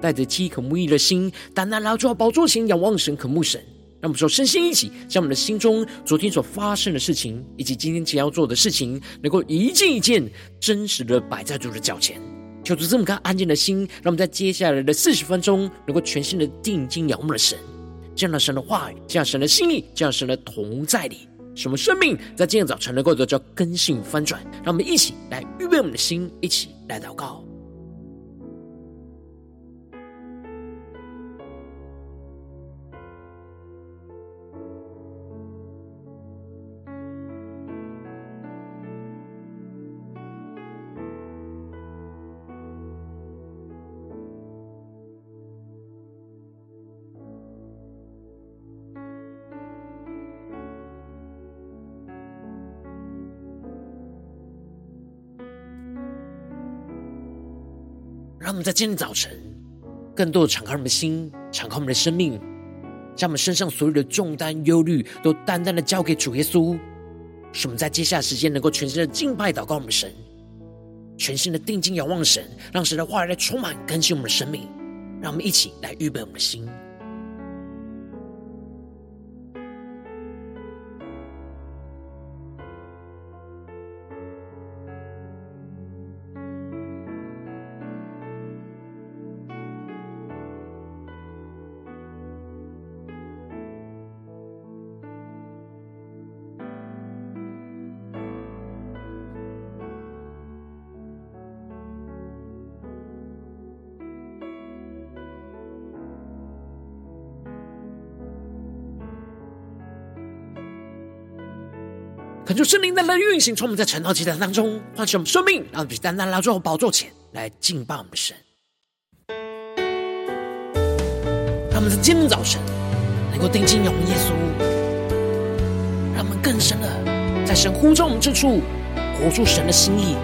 带着饥渴慕义的心，单单来到宝座前，仰望神，渴慕神。让我们说，身心一起，将我们的心中昨天所发生的事情，以及今天将要做的事情，能够一件一件真实的摆在主的脚前。求主这么看安静的心，让我们在接下来的四十分钟，能够全心的定睛仰望的神，这样的神的话语，这样神的心意，这样神的同在里，使我们生命在今天早晨能够得到更新翻转。让我们一起来预备我们的心，一起来祷告。让我们在今天早晨，更多的敞开我们的心，敞开我们的生命，将我们身上所有的重担、忧虑，都单单的交给主耶稣。使我们在接下来时间，能够全新的敬拜、祷告我们神，全新的定睛仰望神，让神的话语来充满更新我们的生命。让我们一起来预备我们的心。在运行，从我们在晨祷祭坛当中唤醒我们生命，让我们单单来到宝座前来敬拜我们的神。让我们在今天早晨能够定睛仰望耶稣，让我们更深的在神呼召我们之处活出神的心意，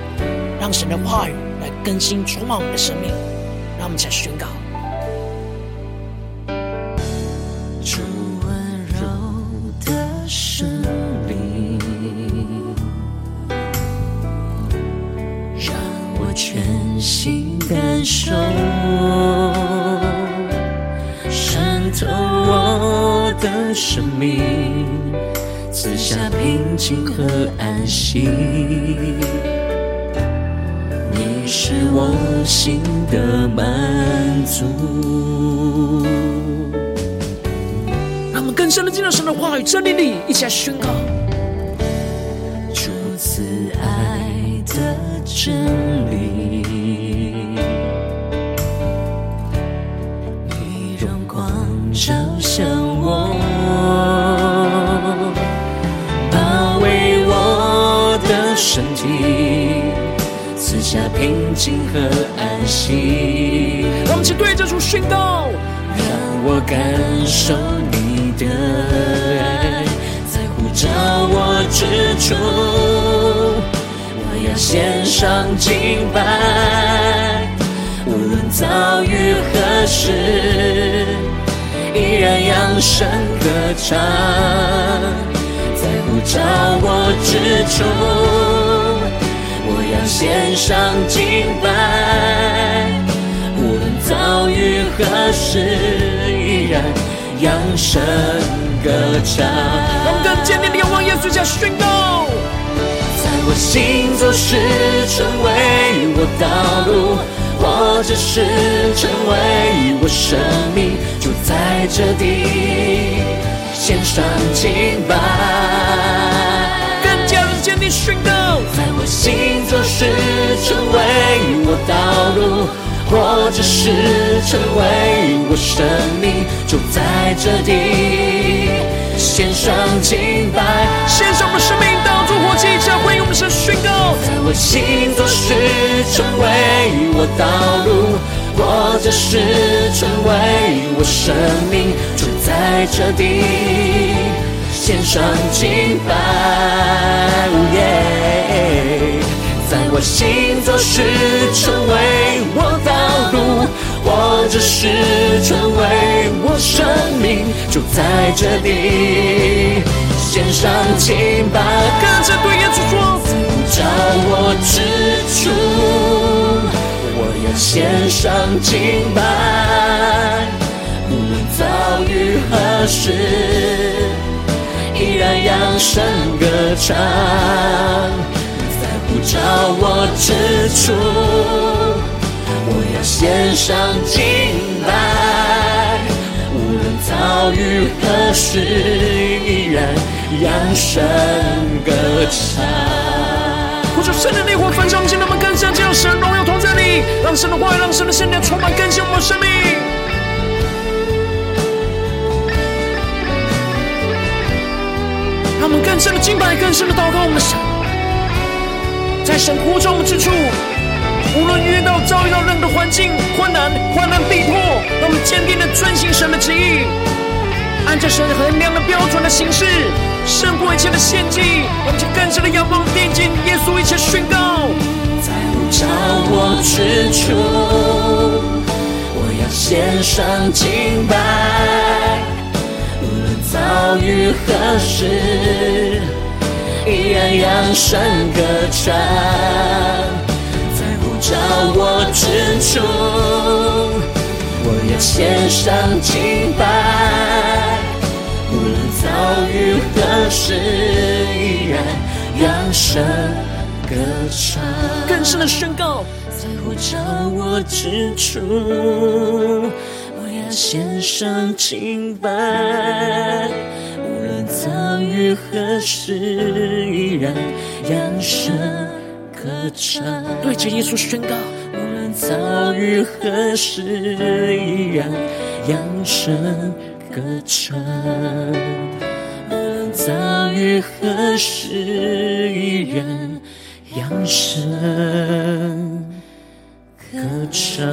让神的话语来更新充满我们的生命。让我们一起来宣告。生命，赐下平静和安息。你是我心的满足。让我们更深的进入神的话语真理里，一起来宣告。主慈爱的真理。心和安息。让我们一起对着主宣告，让我感受你的爱，在呼召我之处，我要献上敬拜，无论遭遇何时。依然扬声歌唱，在呼召我之处，献上敬拜。无论遭遇何时，依然扬声歌唱。让我们更坚定地仰望耶稣，加宣告，在我行走时，成为我道路。或者是成为我生命，就在这地献上敬拜，宣告，在我行走时成为我道路，或者是成为我生命，就在这地献上敬拜，献上我们生命当作活祭，这回应我们神宣告。在我行走时成为我道路，或者是成为我生命就在这地献上敬拜。在我行走时成为我道路，我这时成为我生命就在这地献上敬拜。跟着对耶稣说，在我之处。我要献上敬拜，无论遭遇何时，依然扬声歌唱。在呼召我之处，我要献上敬拜，无论遭遇何时，依然扬声歌唱。呼求圣灵的烈火焚烧，进到我们更深，进入神荣耀同在里，让神的话语，让神的圣灵充满更新我们生命。让我们更深的敬拜，更深的祷告我们的神，在神呼召我们之处，无论遇到遭遇到任何环境困难、患难逼迫，让我们坚定的遵行神的旨意，按着神衡量的标准的行事。胜过一切的献祭，我们将更深的仰望定睛耶稣，一切宣告。在呼召我之处，我要献上敬拜，遭遇何时，依然扬声歌唱。在呼召我之处，我要献上敬拜。无论遭遇何时，依然扬声歌唱。更深的宣告，在呼召我之处，献上敬拜。无论遭遇何时，依然扬声歌唱。对着耶稣宣告，无论遭遇何时，依然扬声。歌唱，无论遭遇何时，依然扬声歌唱。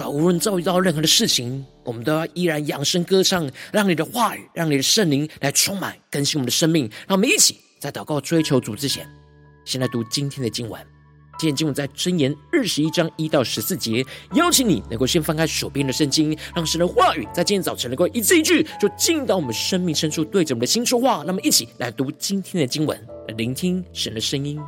主啊，无论遭遇到任何的事情，我们都要依然扬声歌唱，让你的话语，让你的圣灵来充满更新我们的生命。让我们一起在祷告追求主之前，先来读今天的经文。今天经文在箴言二十一章一到十四节，邀请你能够先翻开手边的圣经，让神的话语在今天早晨能够一字一句，就进到我们生命深处，对着我们的心说话。那么，一起来读今天的经文，来聆听神的声音。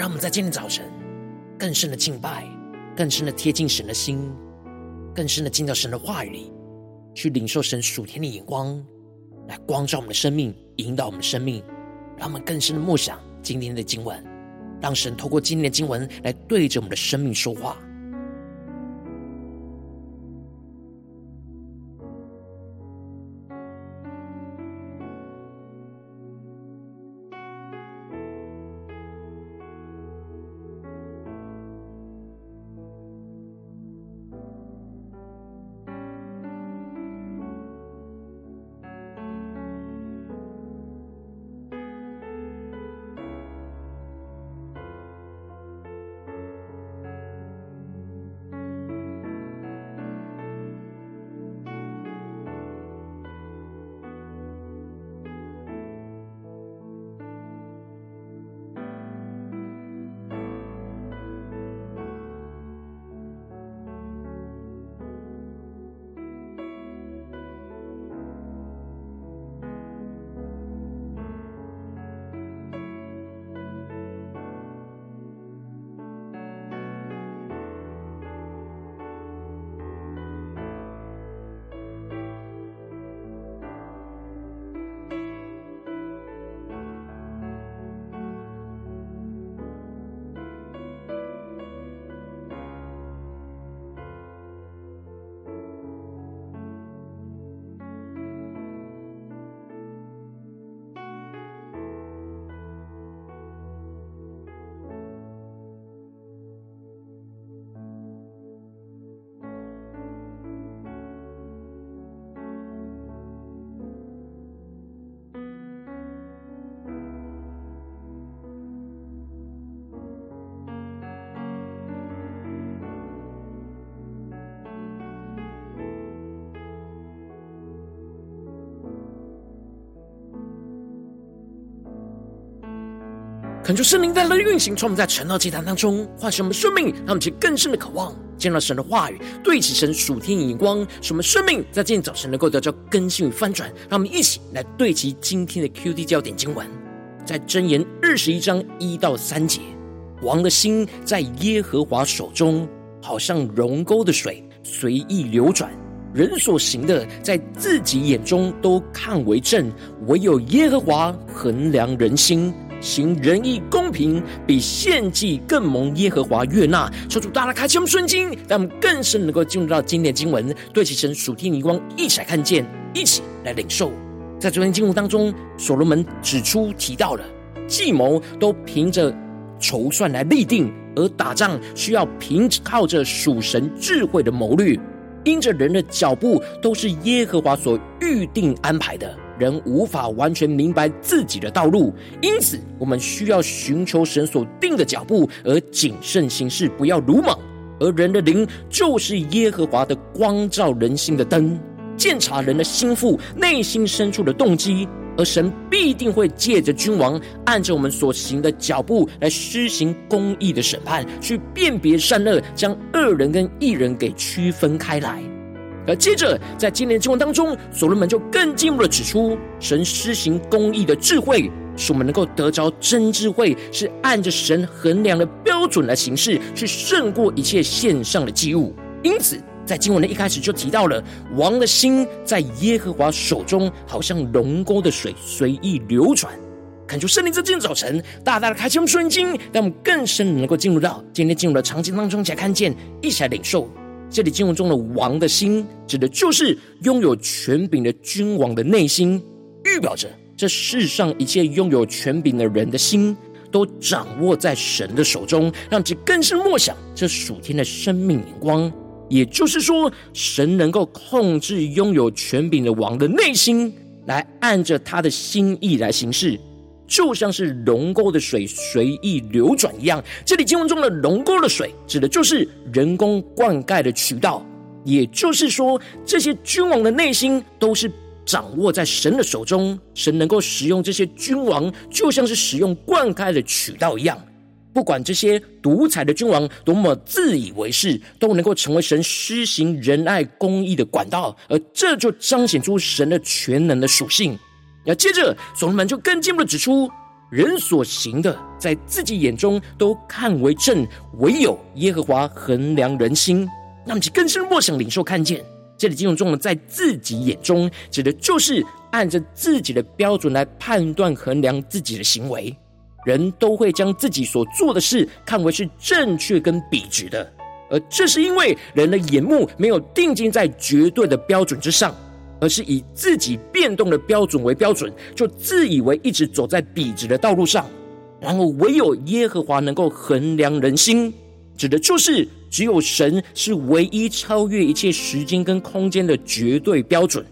让我们在今天早晨更深的敬拜，更深的贴近神的心，更深的进到神的话语里，去领受神属天的眼光，来光照我们的生命，引导我们的生命。让我们更深的默想今天的经文，让神透过今天的经文来对着我们的生命说话。恳求圣灵带来的运行，从我们在晨祷祭坛当中唤醒我们生命，让我们去更深的渴望见到神的话语，对齐神属天眼光，使我们生命在今天早晨能够得到更新与翻转。让我们一起来对齐今天的 QD 焦点经文，在箴言二十一章一到三节：王的心在耶和华手中，好像溶沟的水，随意流转。人所行的，在自己眼中都看为正，唯有耶和华衡量人心。行仁义公平，比献祭更蒙耶和华悦纳。求主大大开启我们顺经，让我们更深能够进入到今天的经文，对齐神属天的光，一起来看见，一起来领受。在昨天经文当中，所罗门指出提到了计谋都凭着筹算来立定，而打仗需要凭靠着属神智慧的谋略。因着人的脚步都是耶和华所预定安排的。人无法完全明白自己的道路，因此我们需要寻求神所定的脚步，而谨慎行事，不要鲁莽。而人的灵就是耶和华的光照人心的灯，鉴察人的心腹内心深处的动机。而神必定会借着君王，按着我们所行的脚步来施行公义的审判，去辨别善恶，将恶人跟义人给区分开来。而接着，在今年的经文当中，所罗门就更进一步的指出，神施行公义的智慧，使我们能够得着真智慧，是按着神衡量的标准来行事，去胜过一切献上的祭物。因此，在经文的一开始就提到了，王的心在耶和华手中，好像龙沟的水随意流转。恳求圣灵在今天早晨大大的开启我们圣经，让我们更深能够进入到今天进入的场景当中，才看见，一起来领受。这里经文中的王的心，指的就是拥有权柄的君王的内心，预表着这世上一切拥有权柄的人的心，都掌握在神的手中，让其更是默想这属天的生命眼光。也就是说，神能够控制拥有权柄的王的内心，来按着他的心意来行事。就像是龙沟的水随意流转一样，这里经文中的龙沟的水指的就是人工灌溉的渠道，也就是说，这些君王的内心都是掌握在神的手中，神能够使用这些君王，就像是使用灌溉的渠道一样，不管这些独裁的君王多么自以为是，都能够成为神施行仁爱公义的管道，而这就彰显出神的全能的属性。要接着，所罗门就更进一步的指出，人所行的，在自己眼中都看为正，唯有耶和华衡量人心。那么，其更深默想领受看见，这里经文中的在自己眼中，指的就是按着自己的标准来判断衡量自己的行为。人都会将自己所做的事看为是正确跟笔直的，而这是因为人的眼目没有定睛在绝对的标准之上。而是以自己变动的标准为标准，就自以为一直走在笔直的道路上。然后唯有耶和华能够衡量人心，指的就是只有神是唯一超越一切时间跟空间的绝对标准。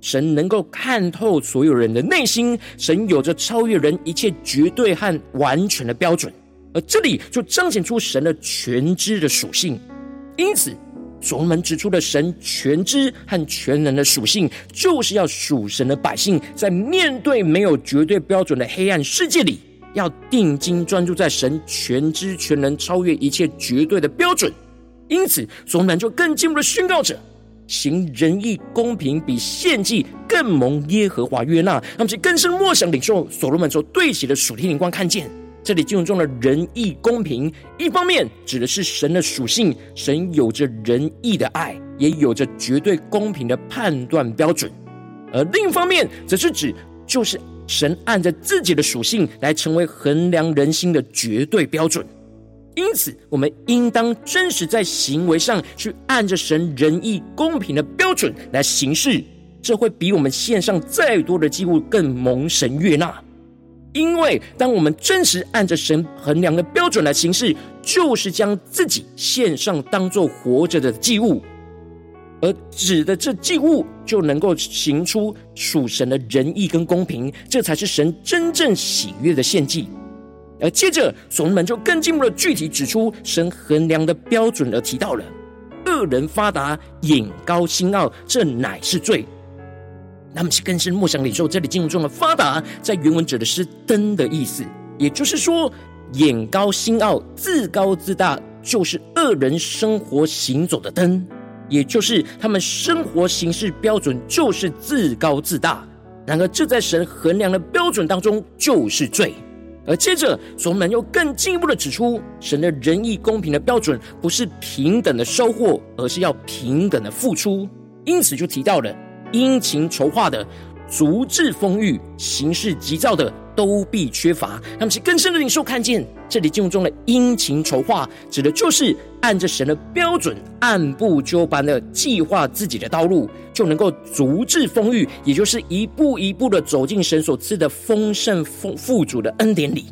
神能够看透所有人的内心，神有着超越人一切绝对和完全的标准。而这里就彰显出神的全知的属性。因此。所罗门指出的神全知和全能的属性，就是要属神的百姓在面对没有绝对标准的黑暗世界里，要定睛专注在神全知全能、超越一切绝对的标准。因此，所罗门就更进一步的宣告着：行仁义公平，比献祭更蒙耶和华悦纳。那么，其更深默想领受所罗门所对齐的属天灵光，看见。这里经文中的仁义公平，一方面指的是神的属性，神有着仁义的爱，也有着绝对公平的判断标准；而另一方面，则是指就是神按着自己的属性来成为衡量人心的绝对标准。因此，我们应当真实在行为上去按着神仁义公平的标准来行事，这会比我们献上再多的祭物更蒙神悦纳。因为当我们真实按着神衡量的标准来行事，就是将自己献上当做活着的祭物，而指的这祭物就能够行出属神的仁义跟公平，这才是神真正喜悦的献祭。而接着，所罗门就更进一步的具体指出神衡量的标准，而提到了恶人发达、眼高心傲，这乃是罪。那么是更深默想领受这里经文中的发达，在原文指的是灯的意思，也就是说，眼高心傲、自高自大，就是恶人生活行走的灯，也就是他们生活行事标准就是自高自大。然而，这在神衡量的标准当中就是罪。而接着，所罗门又更进一步的指出，神的仁义公平的标准不是平等的收获，而是要平等的付出。因此，就提到了殷勤筹划的。足智丰裕、行事急躁的都必缺乏。他们是更深的领受看见，这里经文中的殷勤筹划，指的就是按着神的标准，按部就班的计划自己的道路，就能够足智丰裕，也就是一步一步的走进神所赐的丰盛丰富足的恩典里。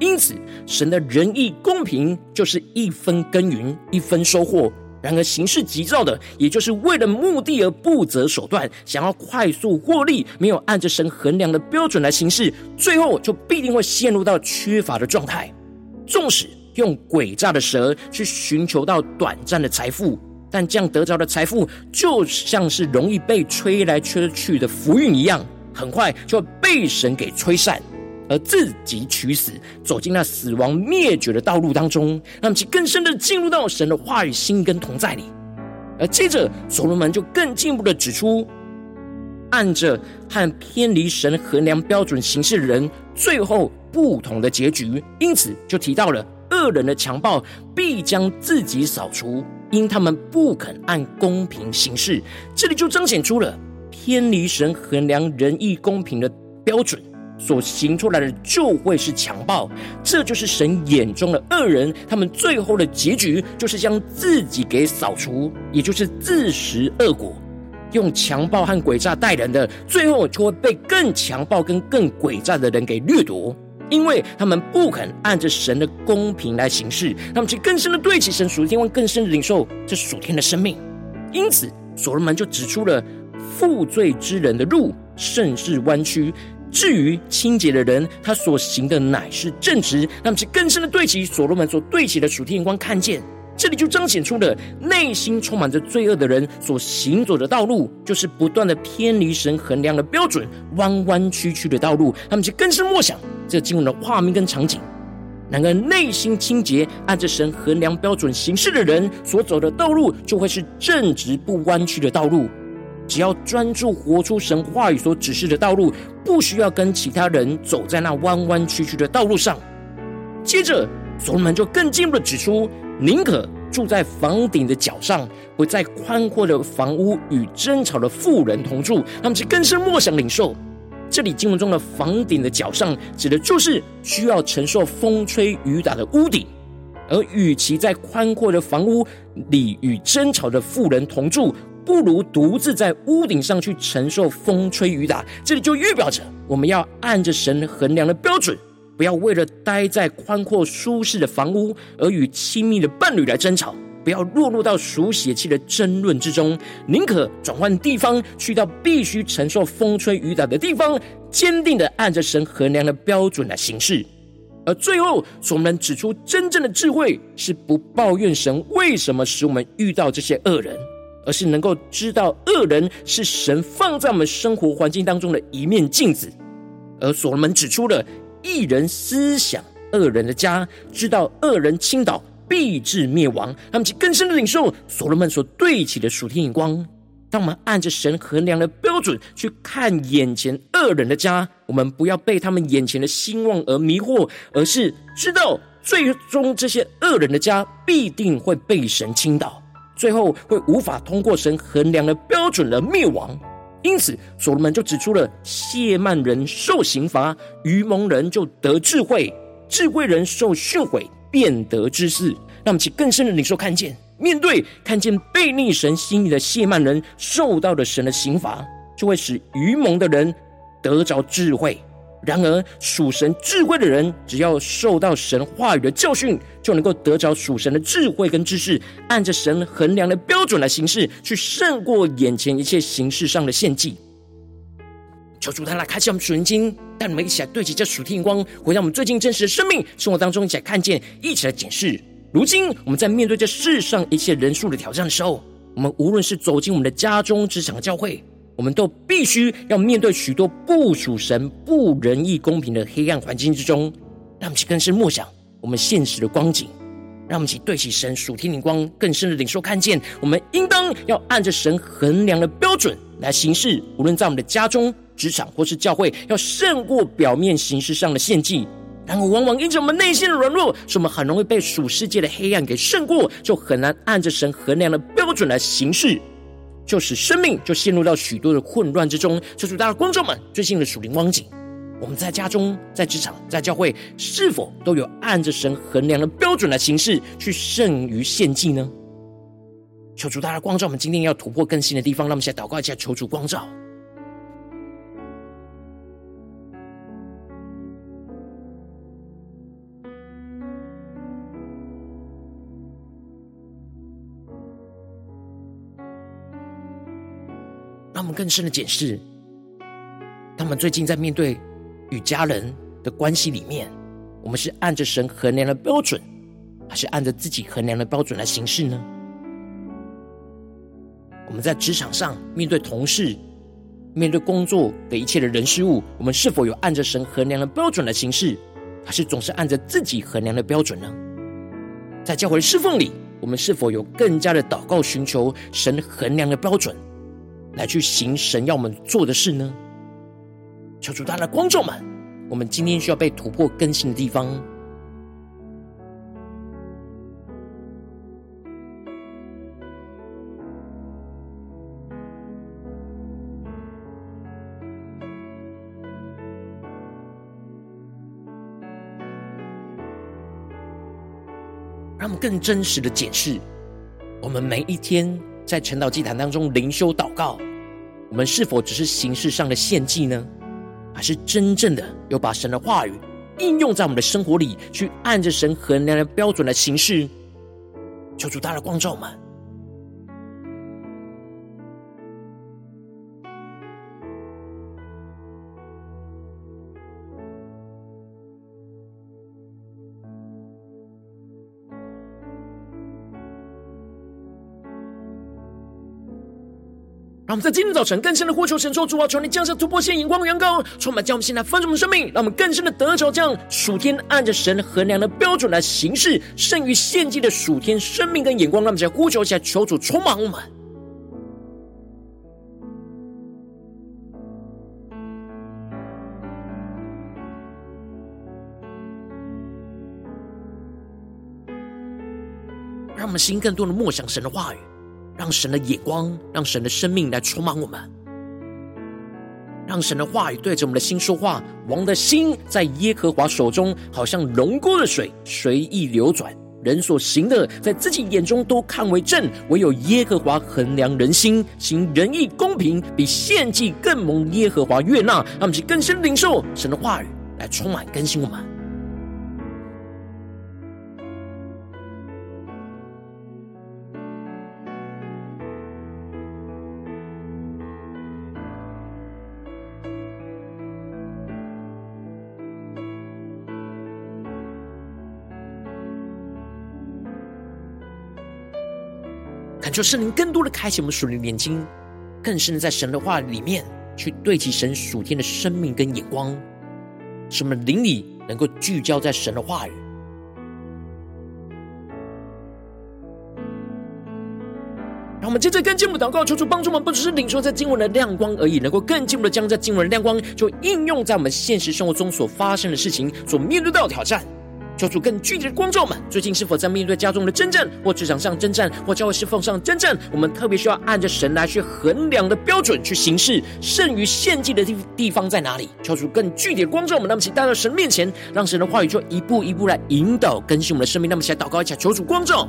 因此，神的仁义公平，就是一分耕耘，一分收获。然而，行事急躁的，也就是为了目的而不择手段，想要快速获利，没有按着神衡量的标准来行事，最后就必定会陷入到缺乏的状态。纵使用诡诈的蛇去寻求到短暂的财富，但这样得着的财富，就像是容易被吹来吹去的浮云一样，很快就会被神给吹散。而自己取死，走进那死亡灭绝的道路当中，让其更深的进入到神的话语心跟同在里。而接着，所罗门就更进一步的指出，按着和偏离神衡量标准行事的人，最后不同的结局。因此，就提到了恶人的强暴必将自己扫除，因他们不肯按公平行事。这里就彰显出了偏离神衡量仁义公平的标准。所行出来的就会是强暴，这就是神眼中的恶人。他们最后的结局就是将自己给扫除，也就是自食恶果。用强暴和诡诈待人的，最后就会被更强暴跟更诡诈的人给掠夺，因为他们不肯按着神的公平来行事，他们去更深的对齐神属天，更深的领受这属天的生命。因此，所罗门就指出了负罪之人的路甚是弯曲。至于清洁的人，他所行的乃是正直。那么，是更深的对齐所罗门所对齐的属天眼光，看见这里就彰显出了内心充满着罪恶的人所行走的道路，就是不断的偏离神衡量的标准，弯弯曲曲的道路。他们就更深默想这经文的画面跟场景。然而，内心清洁、按着神衡量标准行事的人所走的道路，就会是正直不弯曲的道路。只要专注活出神话语所指示的道路，不需要跟其他人走在那弯弯曲曲的道路上。接着，所罗门就更进一步的指出，宁可住在房顶的脚上，不在宽阔的房屋与争吵的富人同住。那么，就更深默想领受，这里经文中的房顶的脚上，指的就是需要承受风吹雨打的屋顶。而与其在宽阔的房屋里与争吵的富人同住，不如独自在屋顶上去承受风吹雨打，这里就预表着我们要按着神衡量的标准，不要为了待在宽阔舒适的房屋而与亲密的伴侣来争吵，不要落入到属血气的争论之中，宁可转换地方，去到必须承受风吹雨打的地方，坚定的按着神衡量的标准来行事。而最后，所罗门指出，真正的智慧是不抱怨神为什么使我们遇到这些恶人。而是能够知道恶人是神放在我们生活环境当中的一面镜子，而所罗门指出了一人思想恶人的家，知道恶人倾倒必致灭亡。他们其更深的领受所罗门所对齐的属天眼光。当我们按着神衡量的标准去看眼前恶人的家，我们不要被他们眼前的兴旺而迷惑，而是知道最终这些恶人的家必定会被神倾倒。最后会无法通过神衡量的标准而灭亡，因此所罗门就指出了谢曼人受刑罚，愚蒙人就得智慧，智慧人受训诲，变得知识。让我们去更深的领受看见，面对看见悖逆神心意的谢曼人受到的神的刑罚，就会使愚蒙的人得着智慧。然而，属神智慧的人，只要受到神话语的教训，就能够得着属神的智慧跟知识，按着神衡量的标准来行事，去胜过眼前一切形式上的献祭。求主他来开启我们属灵经，带我们一起来对齐这属天光，回到我们最近真实的生命生活当中，一起来看见，一起来检视。如今我们在面对这世上一切人数的挑战的时候，我们无论是走进我们的家中、职场、教会。我们都必须要面对许多不属神、不仁义、公平的黑暗环境之中，让我们去更深默想我们现实的光景，让我们去对起神属天灵光更深的领受看见，我们应当要按着神衡量的标准来行事，无论在我们的家中、职场或是教会，要胜过表面形式上的献祭。然而，往往因着我们内心的软弱，使我们很容易被属世界的黑暗给胜过，就很难按着神衡量的标准来行事，就使生命就陷入到许多的混乱之中。求主，大家观众们，最近的属灵光景，我们在家中、在职场、在教会，是否都有按着神衡量的标准来行事，去胜于献祭呢？求主，大家光照我们，今天要突破更新的地方，让我们先祷告一下，求主光照。让我们更深的检视，他们最近在面对与家人的关系里面，我们是按着神衡量的标准，还是按着自己衡量的标准来行事呢？我们在职场上面对同事、面对工作的一切的人事物，我们是否有按着神衡量的标准来行事，还是总是按着自己衡量的标准呢？在教会的侍奉里，我们是否有更加的祷告，寻求神衡量的标准？来去行神要我们做的事呢？求主，大的观众们，我们今天需要被突破更新的地方，让我们更真实的解释我们每一天。在晨祷祭坛当中灵修祷告，我们是否只是形式上的献祭呢？还是真正的有把神的话语应用在我们的生活里，去按着神衡量的标准来行事？求主大的光照们。让我们在今天早晨更深的呼求神，说主啊，求你降下突破性眼光的眼光，充满将我们现在丰盛的生命，让我们更深的得着这样属天按着神衡量的标准来行事，胜于献祭的属天生命跟眼光。让我们在呼求起来，求主充满我们，让我们心更多的默想神的话语。让神的眼光，让神的生命来充满我们，让神的话语对着我们的心说话。王的心在耶和华手中，好像龙沟的水，随意流转。人所行的，在自己眼中都看为正，唯有耶和华衡量人心，行仁义公平，比献祭更蒙耶和华悦纳。让我们去更深领受神的话语，来充满更新我们。求圣灵更多的开启我们属灵的眼睛，更深的在神的话里面去对齐神属天的生命跟眼光，使我们灵里能够聚焦在神的话语。让我们接着更进一步祷告，求主帮助我们，不只是领受在经文的亮光而已，能够更进一步的将这经文的亮光就应用在我们现实生活中所发生的事情，所面对到的挑战。求主更具体的光照们，最近是否在面对家中的征战，或职场上征战，或教会侍奉上征战？我们特别需要按着神来去衡量的标准去行事，胜于献祭的地地方在哪里？求主更具体的光照们，那么请带到神面前，让神的话语就一步一步来引导更新我们的生命。那么，起来祷告一下，求主光照，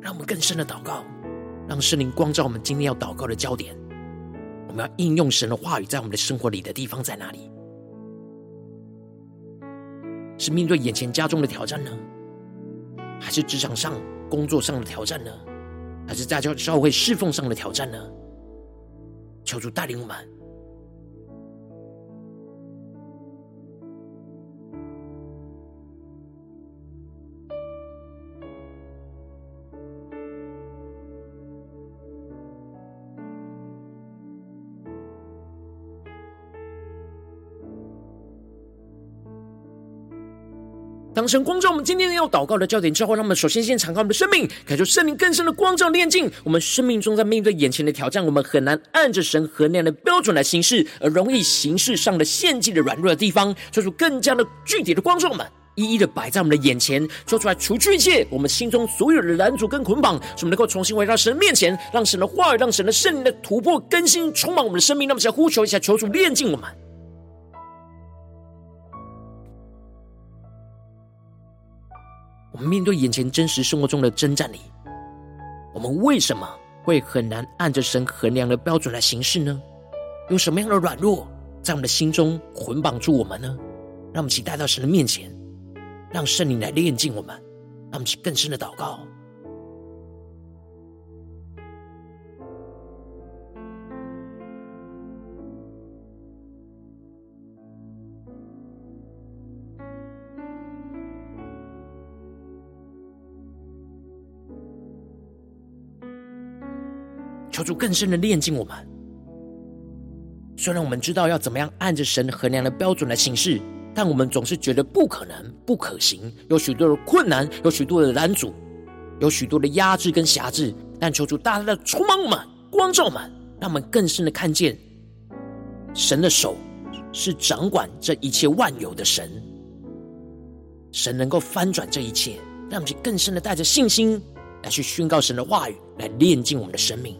让我们更深的祷告。让圣灵光照我们今天要祷告的焦点，我们要应用神的话语在我们的生活里的地方在哪里？是面对眼前家中的挑战呢？还是职场上工作上的挑战呢？还是在教教会侍奉上的挑战呢？求主带领我们。当神光照我们今天要祷告的焦点之后，让我们首先先敞开我们的生命，感受圣灵更深的光照炼净。我们生命中在面对眼前的挑战，我们很难按着神衡量的标准来行事，而容易形式上的献祭的软弱的地方，做出更加的具体的光照们，一一的摆在我们的眼前，说出来除去一切我们心中所有的拦阻跟捆绑，使我们能够重新回到神的面前，让神的话语，让神的圣灵的突破更新充满我们的生命。那么，想呼求一下，求主炼净我们。我们面对眼前真实生活中的征战里，我们为什么会很难按着神衡量的标准来行事呢？用什么样的软弱在我们的心中捆绑住我们呢？让我们一起带到神的面前，让圣灵来炼净我们，让我们去更深的祷告。求主更深的炼净我们。虽然我们知道要怎么样按着神衡量的标准来行事，但我们总是觉得不可能、不可行，有许多的困难，有许多的拦阻，有许多的压制跟辖制。但求主大大的充满我们、光照我们，让我们更深的看见神的手是掌管这一切万有的神。神能够翻转这一切，让我们更深的带着信心来去宣告神的话语，来炼净我们的生命。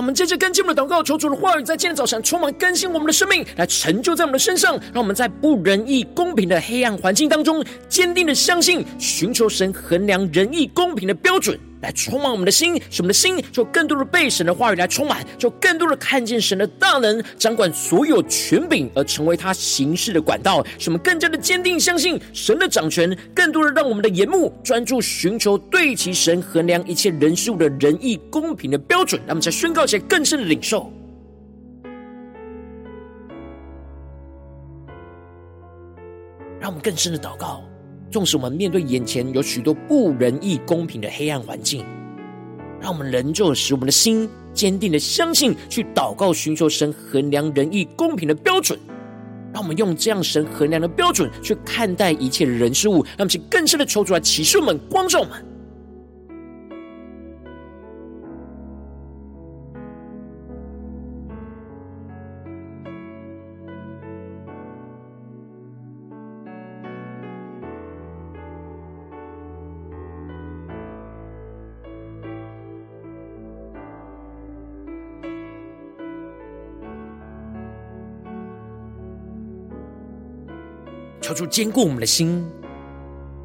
我们接着跟进我们的祷告，求主的话语在今天早上充满更新我们的生命，来成就在我们的身上。让我们在不仁义、公平的黑暗环境当中，坚定的相信，寻求神衡量仁义、公平的标准。来充满我们的心，使我们的心？就更多的被神的话语来充满，就更多的看见神的大能，掌管所有权柄，而成为他行事的管道，使我们更加的坚定相信神的掌权，更多的让我们的眼目专注寻求对齐神衡量一切人事物的仁义公平的标准，让我们才宣告起来更深的领受，让我们更深的祷告。纵使我们面对眼前有许多不仁义、公平的黑暗环境，让我们仍旧使我们的心坚定的相信，去祷告寻求神衡量仁义、公平的标准。让我们用这样神衡量的标准去看待一切的人事物，让我们去更深的求出来启示我们、光照我们。求主坚固我们的心，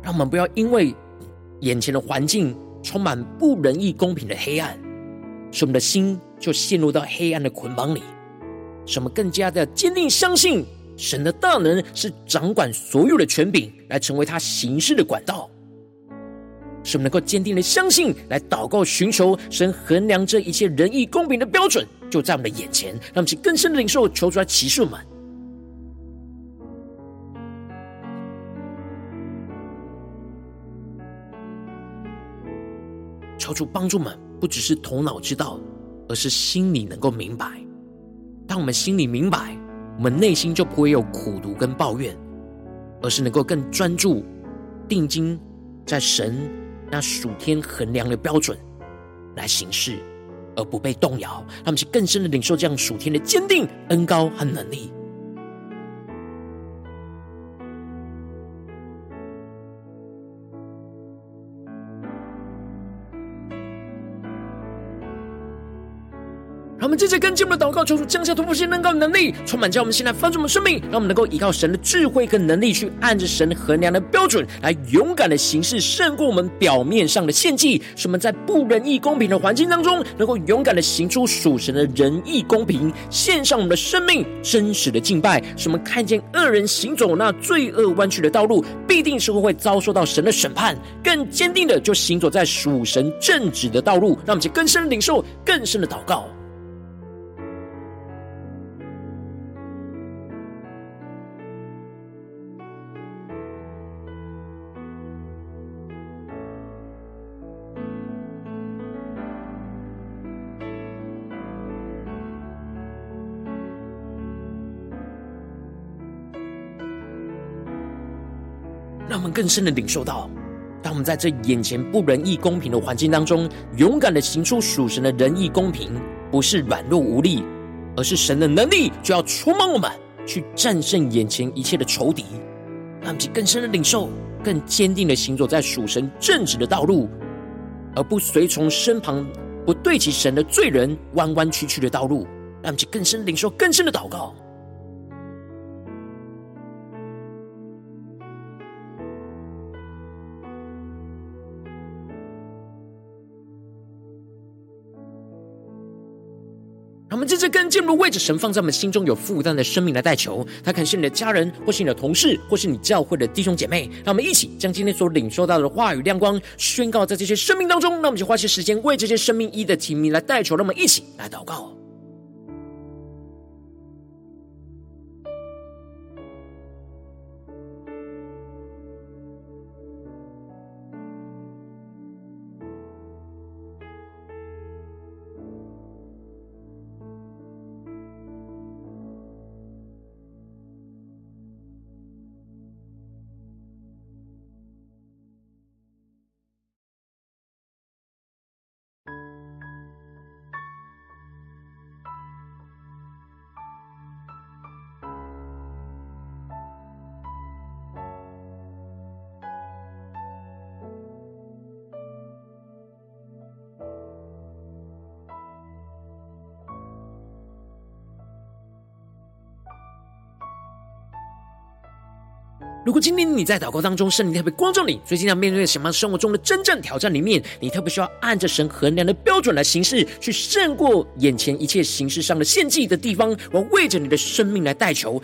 让我们不要因为眼前的环境充满不仁义、公平的黑暗，使我们的心就陷入到黑暗的捆绑里。使我们更加的坚定相信神的大能是掌管所有的权柄，来成为他行事的管道。使我们能够坚定的相信，来祷告寻求神衡量这一切仁义公平的标准，就在我们的眼前。让我们去更深的领受，求出来启示我们。主帮助们，不只是头脑知道，而是心里能够明白。当我们心里明白，我们内心就不会有苦读跟抱怨，而是能够更专注、定睛在神那属天衡量的标准来行事，而不被动摇。他们去更深的领受这样属天的坚定、恩高和能力。我们接着跟进我们的祷告，求主降下突破性能高能力，充满在我们现在翻转我们生命，让我们能够依靠神的智慧跟能力，去按着神衡量的标准来勇敢的行事，胜过我们表面上的献祭。使我们在不仁义公平的环境当中，能够勇敢的行出属神的仁义公平，献上我们的生命，真实的敬拜。使我们看见恶人行走那罪恶弯曲的道路，必定是会会遭受到神的审判。更坚定的就行走在属神正直的道路，让我们去更深的领受，更深的祷告。更深的领受到，当我们在这眼前不仁义公平的环境当中，勇敢的行出属神的仁义公平，不是软弱无力，而是神的能力就要充满我们，去战胜眼前一切的仇敌，让我们更深的领受，更坚定的行走在属神正直的道路，而不随从身旁不对齐神的罪人弯弯曲曲的道路，让我们更深领受更深的祷告。我们接着更进入为着神放在我们心中有负担的生命来代求，他可能是你的家人，或是你的同事，或是你教会的弟兄姐妹。让我们一起将今天所领受到的话语亮光宣告在这些生命当中。那我们就花些时间为这些生命一的提名来代求。让我们一起来祷告。如果今天你在祷告当中，圣灵特别光照你，最近要面对什么生活中的真正挑战里面，你特别需要按着神衡量的标准来行事，去胜过眼前一切形式上的献祭的地方，我为着你的生命来代求，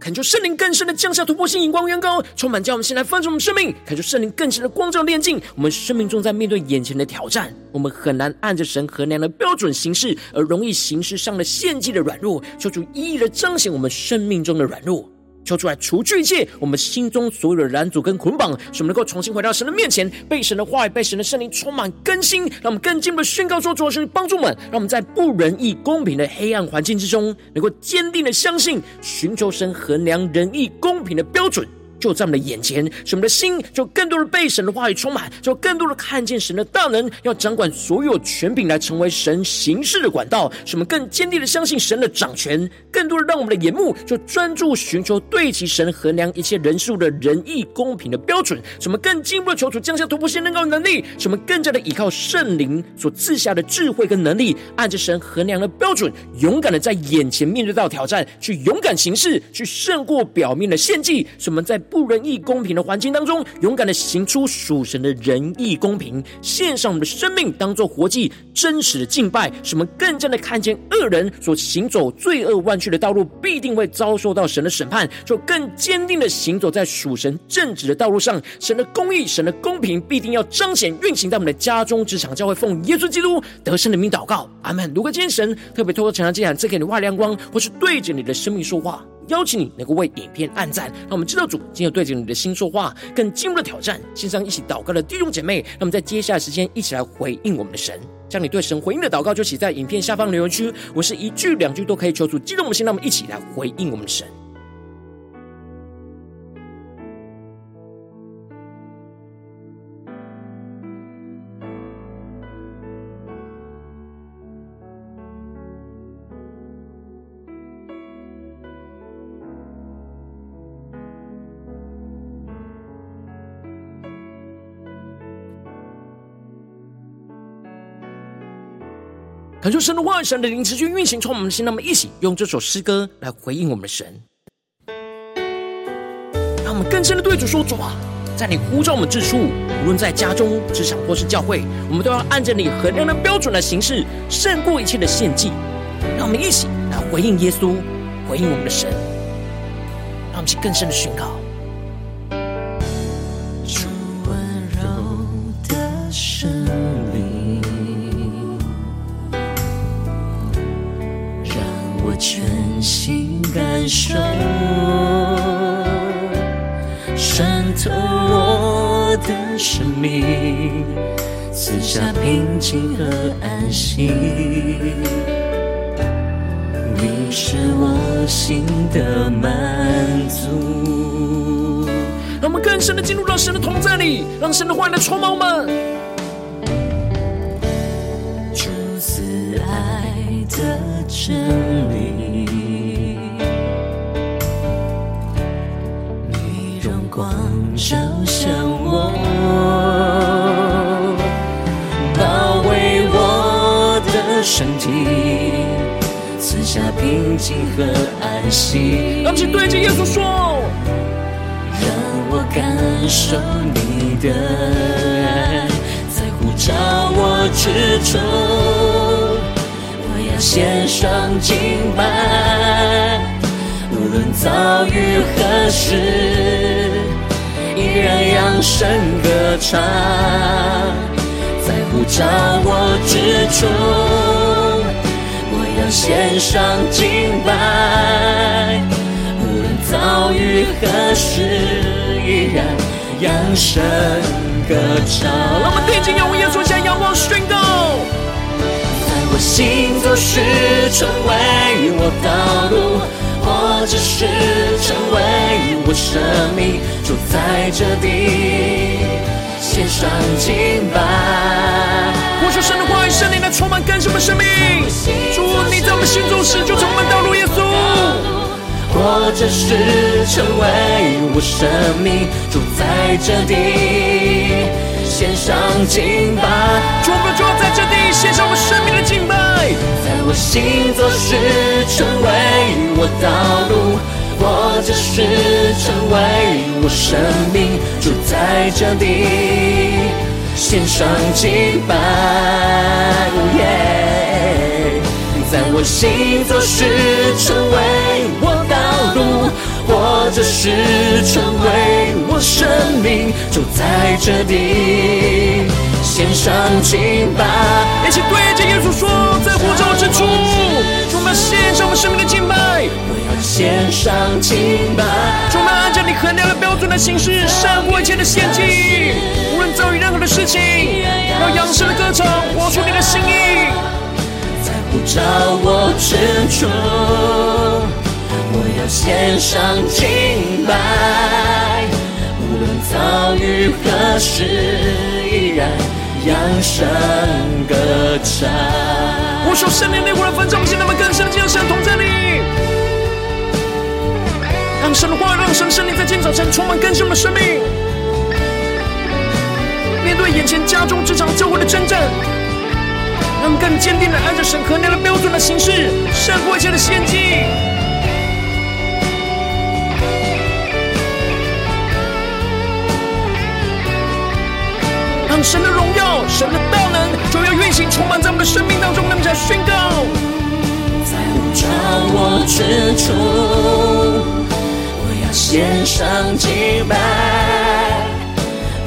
恳求圣灵更深的降下突破性眼光，远高充满，叫我们先来翻转我们生命，恳求圣灵更深的光照炼净我们生命中在面对眼前的挑战，我们很难按着神衡量的标准行事，而容易形式上的献祭的软弱，求主一一的彰显我们生命中的软弱。求出来，除去一切我们心中所有的拦阻跟捆绑，使我们能够重新回到神的面前，被神的话语、被神的圣灵充满更新，让我们更进一步的宣告说：主啊，神帮助我们，让我们在不仁义、公平的黑暗环境之中，能够坚定的相信，寻求神衡量仁义、公平的标准。就在我们的眼前，使我们的心就更多的被神的话语充满，就更多的看见神的大能，要掌管所有权柄来成为神行事的管道，使我们更坚定的相信神的掌权，更多的让我们的眼目就专注寻求对齐神衡量一切人数的仁义公平的标准，使我们更进一步的求主降下突破性能高的能力，使我们更加的依靠圣灵所赐下的智慧跟能力，按着神衡量的标准，勇敢的在眼前面对到挑战，去勇敢行事，去胜过表面的献祭，使我们在不仁义公平的环境当中，勇敢的行出属神的仁义公平，献上我们的生命当做活祭，真实的敬拜，使我们更加的看见恶人所行走罪恶弯曲的道路，必定会遭受到神的审判，就更坚定的行走在属神正直的道路上。神的公义、神的公平，必定要彰显运行在我们的家中、职场、教会，奉耶稣基督得胜的名祷告，阿门。如果今天神特别透过晨光祭坛赐给你外亮光，或是对着你的生命说话。邀请你能够为影片按赞，让我们知道主今天对着你的心说话，更进一步的挑战。线上一起祷告的弟兄姐妹，让我们在接下来时间一起来回应我们的神，将你对神回应的祷告就写在影片下方留言区。我是一句两句都可以求主激动我们心，让我们一起来回应我们的神。恳求神的话语、神的灵持续运行，从我们的心，那么一起用这首诗歌来回应我们的神，让我们更深的对主说：主啊，在你呼召我们之处，无论在家中、职场或是教会，我们都要按着你衡量的标准来行事，胜过一切的献祭。让我们一起来回应耶稣，回应我们的神，让我们去更深的宣告。全心感受渗透我的生命，赐下平静和安息。你是我心的满足。让我们更深的进入到神的同在里，让神的话语来充满我们。主慈爱的真理，息。让我对着耶稣说。让我感受你的爱，在呼召我之中，我要献上敬拜，无论遭遇何事，依然扬声歌唱，在呼召我之中，献上敬拜，无论遭遇何时。依然扬声歌唱。让我们定睛仰望耶稣，向仰望宣告。在我行走时，成为我道路；或者是成为我生命，就在这里献上敬拜。呼求神的话语，圣灵来充满更新我们生命。你在我们行走时，就充满道路，耶稣。或者是成为我生命，住在这地，献上敬拜。主，我们就要在这地献上我生命的敬拜。在我心走时，成为我道路；或者是成为我生命，住在这地，献上敬拜。Yeah、在我行走时，成为我道路。或者是成为我生命，就在这里献上敬拜。一起对着耶稣说，在呼召之处，充满献上我们生命的敬拜。我要献上敬拜，充满按照你衡量的标准来行事，胜过一切的献祭。无论遭遇任何的事情，要扬声的歌唱，活出你的心意。呼召我之处。我要献上敬拜，无论遭遇何事，依然扬声歌唱。我说圣灵内火的焚烧，现在我们更深的进入神同在里，让神的话，让神圣灵在今天早晨充满更新我们的生命。面对眼前家中这场教会的征战，让更坚定的按着神衡量的标准来行事，胜过一切的献祭。神的荣耀，神的大能，就要运行充满在我们的生命当中。那么，在宣告，在呼召我之处，我要献上敬拜，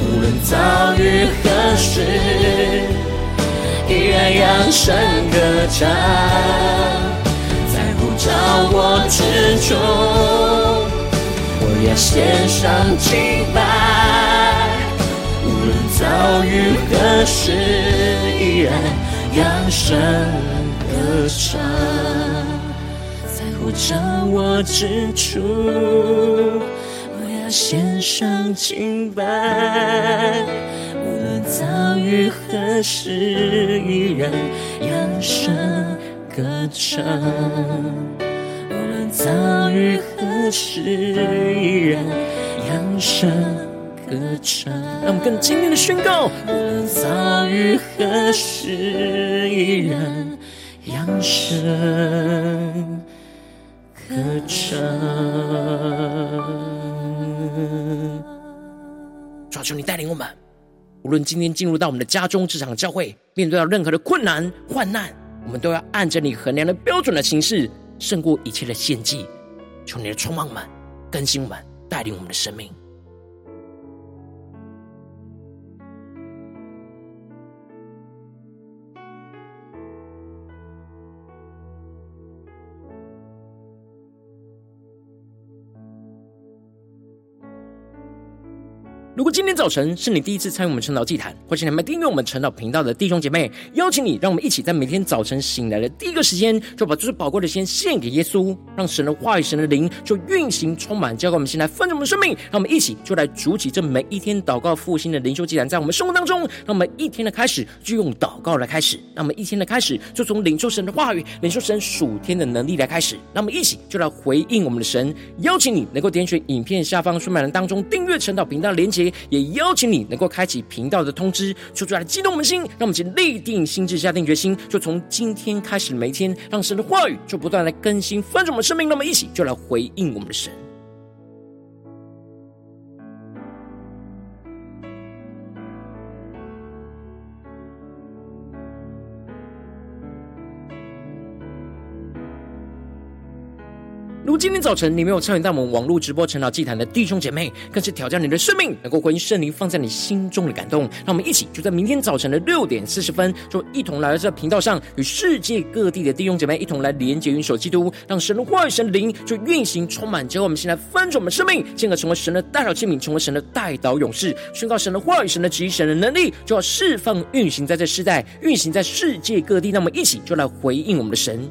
无论遭遇何事，依然扬声歌唱。在呼召我之处，我要献上敬拜。无论遭遇何事，依然扬声歌唱，在呼召我之处，我要献上敬拜。遭遇何时，依然扬声歌唱。无论遭遇何时，依然扬声。歌唱，让我们更坚定的宣告：无论遭遇何时，依然扬声歌唱。主啊，求你带领我们，无论今天进入到我们的家中、职场、教会，面对到任何的困难、患难，我们都要按着你衡量的标准的形式，胜过一切的献祭。求你的充满们，更新我们，带领我们的生命。如果今天早晨是你第一次参与我们晨祷祭坛，或是你们订阅我们晨祷频道的弟兄姐妹，邀请你，让我们一起。在每天早晨醒来的第一个时间，就把最宝贵的先献给耶稣，让神的话语、神的灵就运行充满，交给我们现在丰盛我们生命。让我们一起。就来主起。这每一天祷告复兴的灵修祭坛，在我们生活当中，让我们一天的开始就用祷告来开始，让我们一天的开始就从领受神的话语、领受神属天的能力来开始。让我们一起。就来回应我们的神，邀请你能够点选影片下方说明栏当中订阅晨祷频道的连结。也邀请你能够开启频道的通知，说出来激动我们心，让我们先立定心智，下定决心，就从今天开始每一天，让神的话语就不断来更新翻转我们生命。那么一起就来回应我们的神。今天早晨你没有参与到我们网络直播晨祷祭坛的弟兄姐妹，更是挑战你的生命，能够回应圣灵放在你心中的感动。让我们一起就在明天早晨的六点四十分，就一同来到这频道上，与世界各地的弟兄姐妹一同来连接、云手基督，让神的话语、神的灵就运行充满，结果我们现在翻转我们生命，进而成为神的代祷器皿，成为神的代祷勇士，宣告神的话语、神的旨意、神的能力，就要释放、运行在这世代，运行在世界各地。那么一起就来回应我们的神。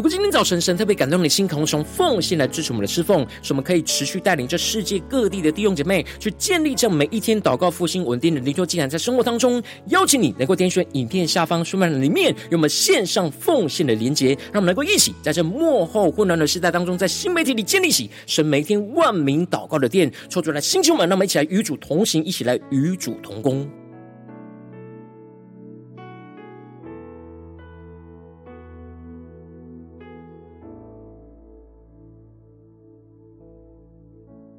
如果今天早晨神特别感动你的心，可从奉献来支持我们的侍奉，使我们可以持续带领这世界各地的弟兄姐妹去建立这每一天祷告复兴稳定的灵修祭坛，在生活当中，邀请你能够点选影片下方说明栏里面有我们线上奉献的连结，让我们能够一起在这幕后混乱的时代当中，在新媒体里建立起神每天万名祷告的殿，抽出来星球们，让我们一起来与主同行，一起来与主同工。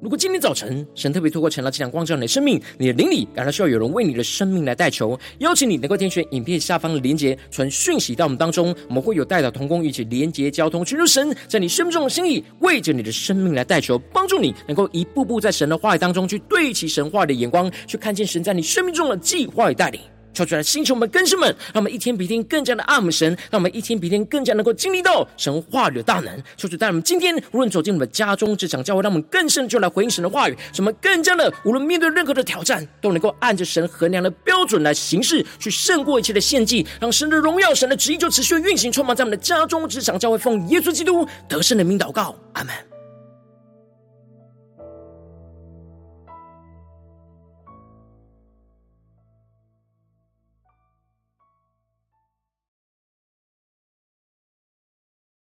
如果今天早晨神特别透过晨祷这盏光照你的生命，你的灵里感到需要有人为你的生命来代求，邀请你能够点选影片下方的连结，传讯息到我们当中，我们会有代祷同工一起连结交通，寻求神在你生命中的心意，为着你的生命来代求，帮助你能够一步步在神的话语当中去对齐神话语的眼光，去看见神在你生命中的计划与带领。求主来星球们、更新们，让我们一天比一天更加的爱我们神，让我们一天比一天更加能够经历到神话语的大能。求主带我们今天无论走进我们家中、职场、教会，让我们更深就来回应神的话语。什么更加的，无论面对任何的挑战，都能够按着神衡量的标准来行事，去胜过一切的献祭，让神的荣耀、神的旨意就持续运行，充满在我们的家中、职场、教会，奉耶稣基督得胜的名祷告，阿门。